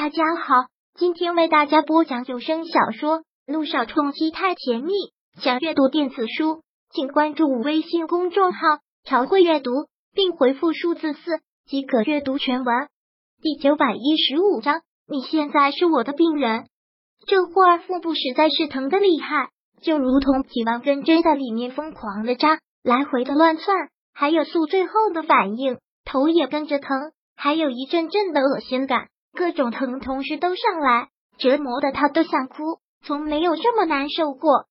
大家好，今天为大家播讲有声小说《路上冲击太甜蜜》。想阅读电子书，请关注微信公众号“朝会阅读”，并回复数字四即可阅读全文。第九百一十五章，你现在是我的病人。这会儿腹部实在是疼的厉害，就如同几万根针在里面疯狂的扎，来回的乱窜，还有宿醉后的反应，头也跟着疼，还有一阵阵的恶心感。各种疼同时都上来，折磨的他都想哭，从没有这么难受过，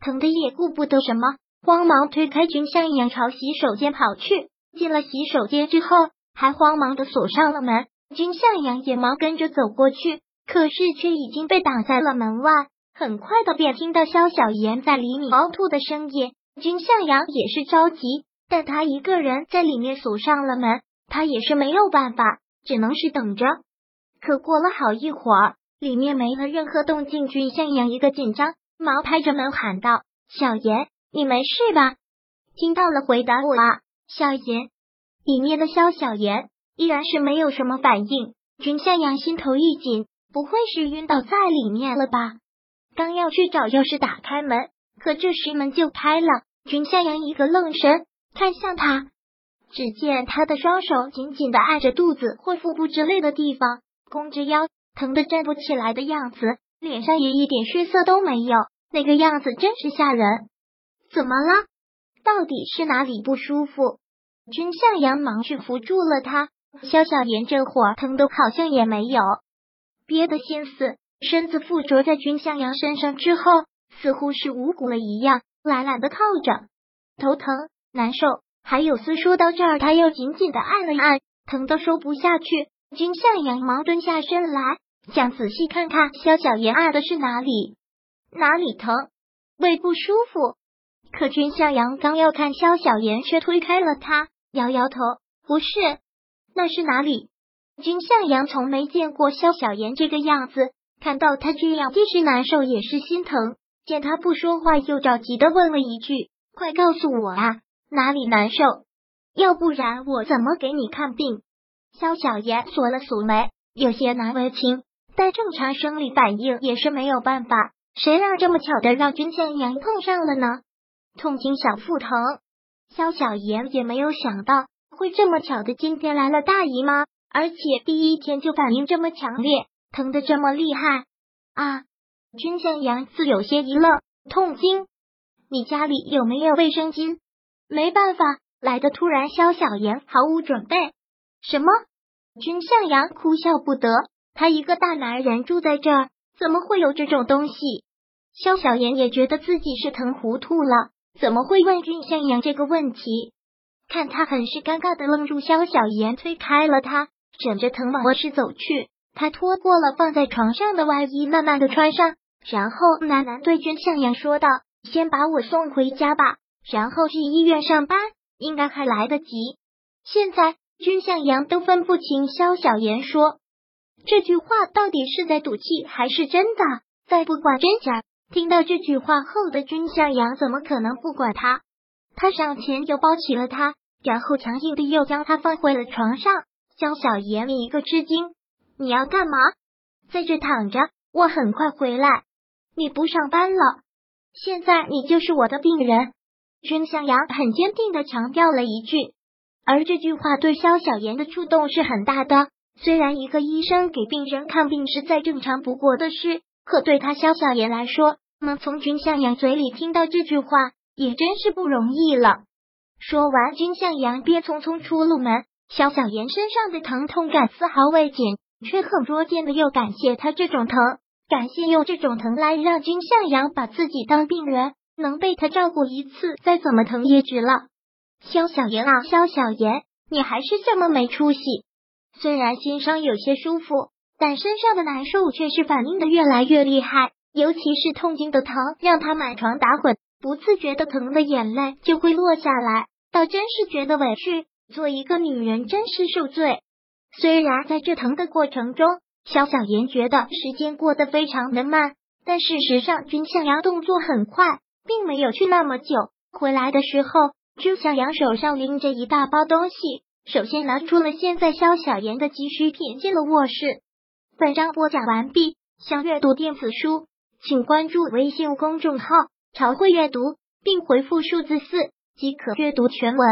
疼的也顾不得什么，慌忙推开君向阳朝洗手间跑去。进了洗手间之后，还慌忙的锁上了门。君向阳也忙跟着走过去，可是却已经被挡在了门外。很快的便听到萧小妍在里面呕吐的声音。君向阳也是着急，但他一个人在里面锁上了门，他也是没有办法，只能是等着。可过了好一会儿，里面没了任何动静。君向阳一个紧张，忙拍着门喊道：“小妍，你没事吧？”听到了回答，我啊，小妍。里面的萧小妍依然是没有什么反应。君向阳心头一紧，不会是晕倒在里面了吧？刚要去找钥匙打开门，可这时门就开了。君向阳一个愣神，看向他，只见他的双手紧紧的按着肚子或腹部之类的地方。弓着腰，疼得站不起来的样子，脸上也一点血色都没有，那个样子真是吓人。怎么了？到底是哪里不舒服？君向阳忙去扶住了他。萧小言这会儿疼的好像也没有，憋的心思，身子附着在君向阳身上之后，似乎是无骨了一样，懒懒的靠着。头疼难受，还有丝。说到这儿，他又紧紧的按了按，疼的说不下去。君向阳忙蹲下身来，想仔细看看萧小言按的是哪里，哪里疼，胃不舒服。可君向阳刚要看萧小言，却推开了他，摇摇头，不是，那是哪里？君向阳从没见过萧小言这个样子，看到他这样，既是难受也是心疼。见他不说话，又着急的问了一句：“快告诉我啊，哪里难受？要不然我怎么给你看病？”萧小言锁了锁眉，有些难为情，但正常生理反应也是没有办法。谁让这么巧的让君向阳碰上了呢？痛经小腹疼，萧小言也没有想到会这么巧的今天来了大姨妈，而且第一天就反应这么强烈，疼的这么厉害啊！君向阳自有些一愣，痛经？你家里有没有卫生巾？没办法，来的突然，萧小言毫无准备。什么？君向阳哭笑不得。他一个大男人住在这儿，怎么会有这种东西？萧小妍也觉得自己是疼糊涂了，怎么会问君向阳这个问题？看他很是尴尬的愣住，萧小妍推开了他，忍着疼往卧室走去。他脱过了放在床上的外衣，慢慢的穿上，然后喃喃对君向阳说道：“先把我送回家吧，然后去医院上班，应该还来得及。现在。”君向阳都分不清萧小言说这句话到底是在赌气还是真的，再不管真假。听到这句话后的君向阳怎么可能不管他？他上前就抱起了他，然后强硬的又将他放回了床上。萧小言一个吃惊：“你要干嘛？在这躺着？我很快回来。你不上班了？现在你就是我的病人。”君向阳很坚定的强调了一句。而这句话对肖小言的触动是很大的。虽然一个医生给病人看病是再正常不过的事，可对他肖小言来说，能从君向阳嘴里听到这句话，也真是不容易了。说完，君向阳便匆匆出了门。肖小言身上的疼痛感丝毫未减，却很拙见的又感谢他这种疼，感谢用这种疼来让君向阳把自己当病人，能被他照顾一次，再怎么疼也值了。萧小言啊，萧小言，你还是这么没出息。虽然心伤有些舒服，但身上的难受却是反应的越来越厉害。尤其是痛经的疼，让他满床打滚，不自觉的疼的眼泪就会落下来，倒真是觉得委屈。做一个女人真是受罪。虽然在这疼的过程中，萧小言觉得时间过得非常的慢，但事实上君向阳动作很快，并没有去那么久。回来的时候。朱小阳手上拎着一大包东西，首先拿出了现在萧小妍的急需品，进了卧室。本章播讲完毕。想阅读电子书，请关注微信公众号“朝会阅读”，并回复数字四即可阅读全文。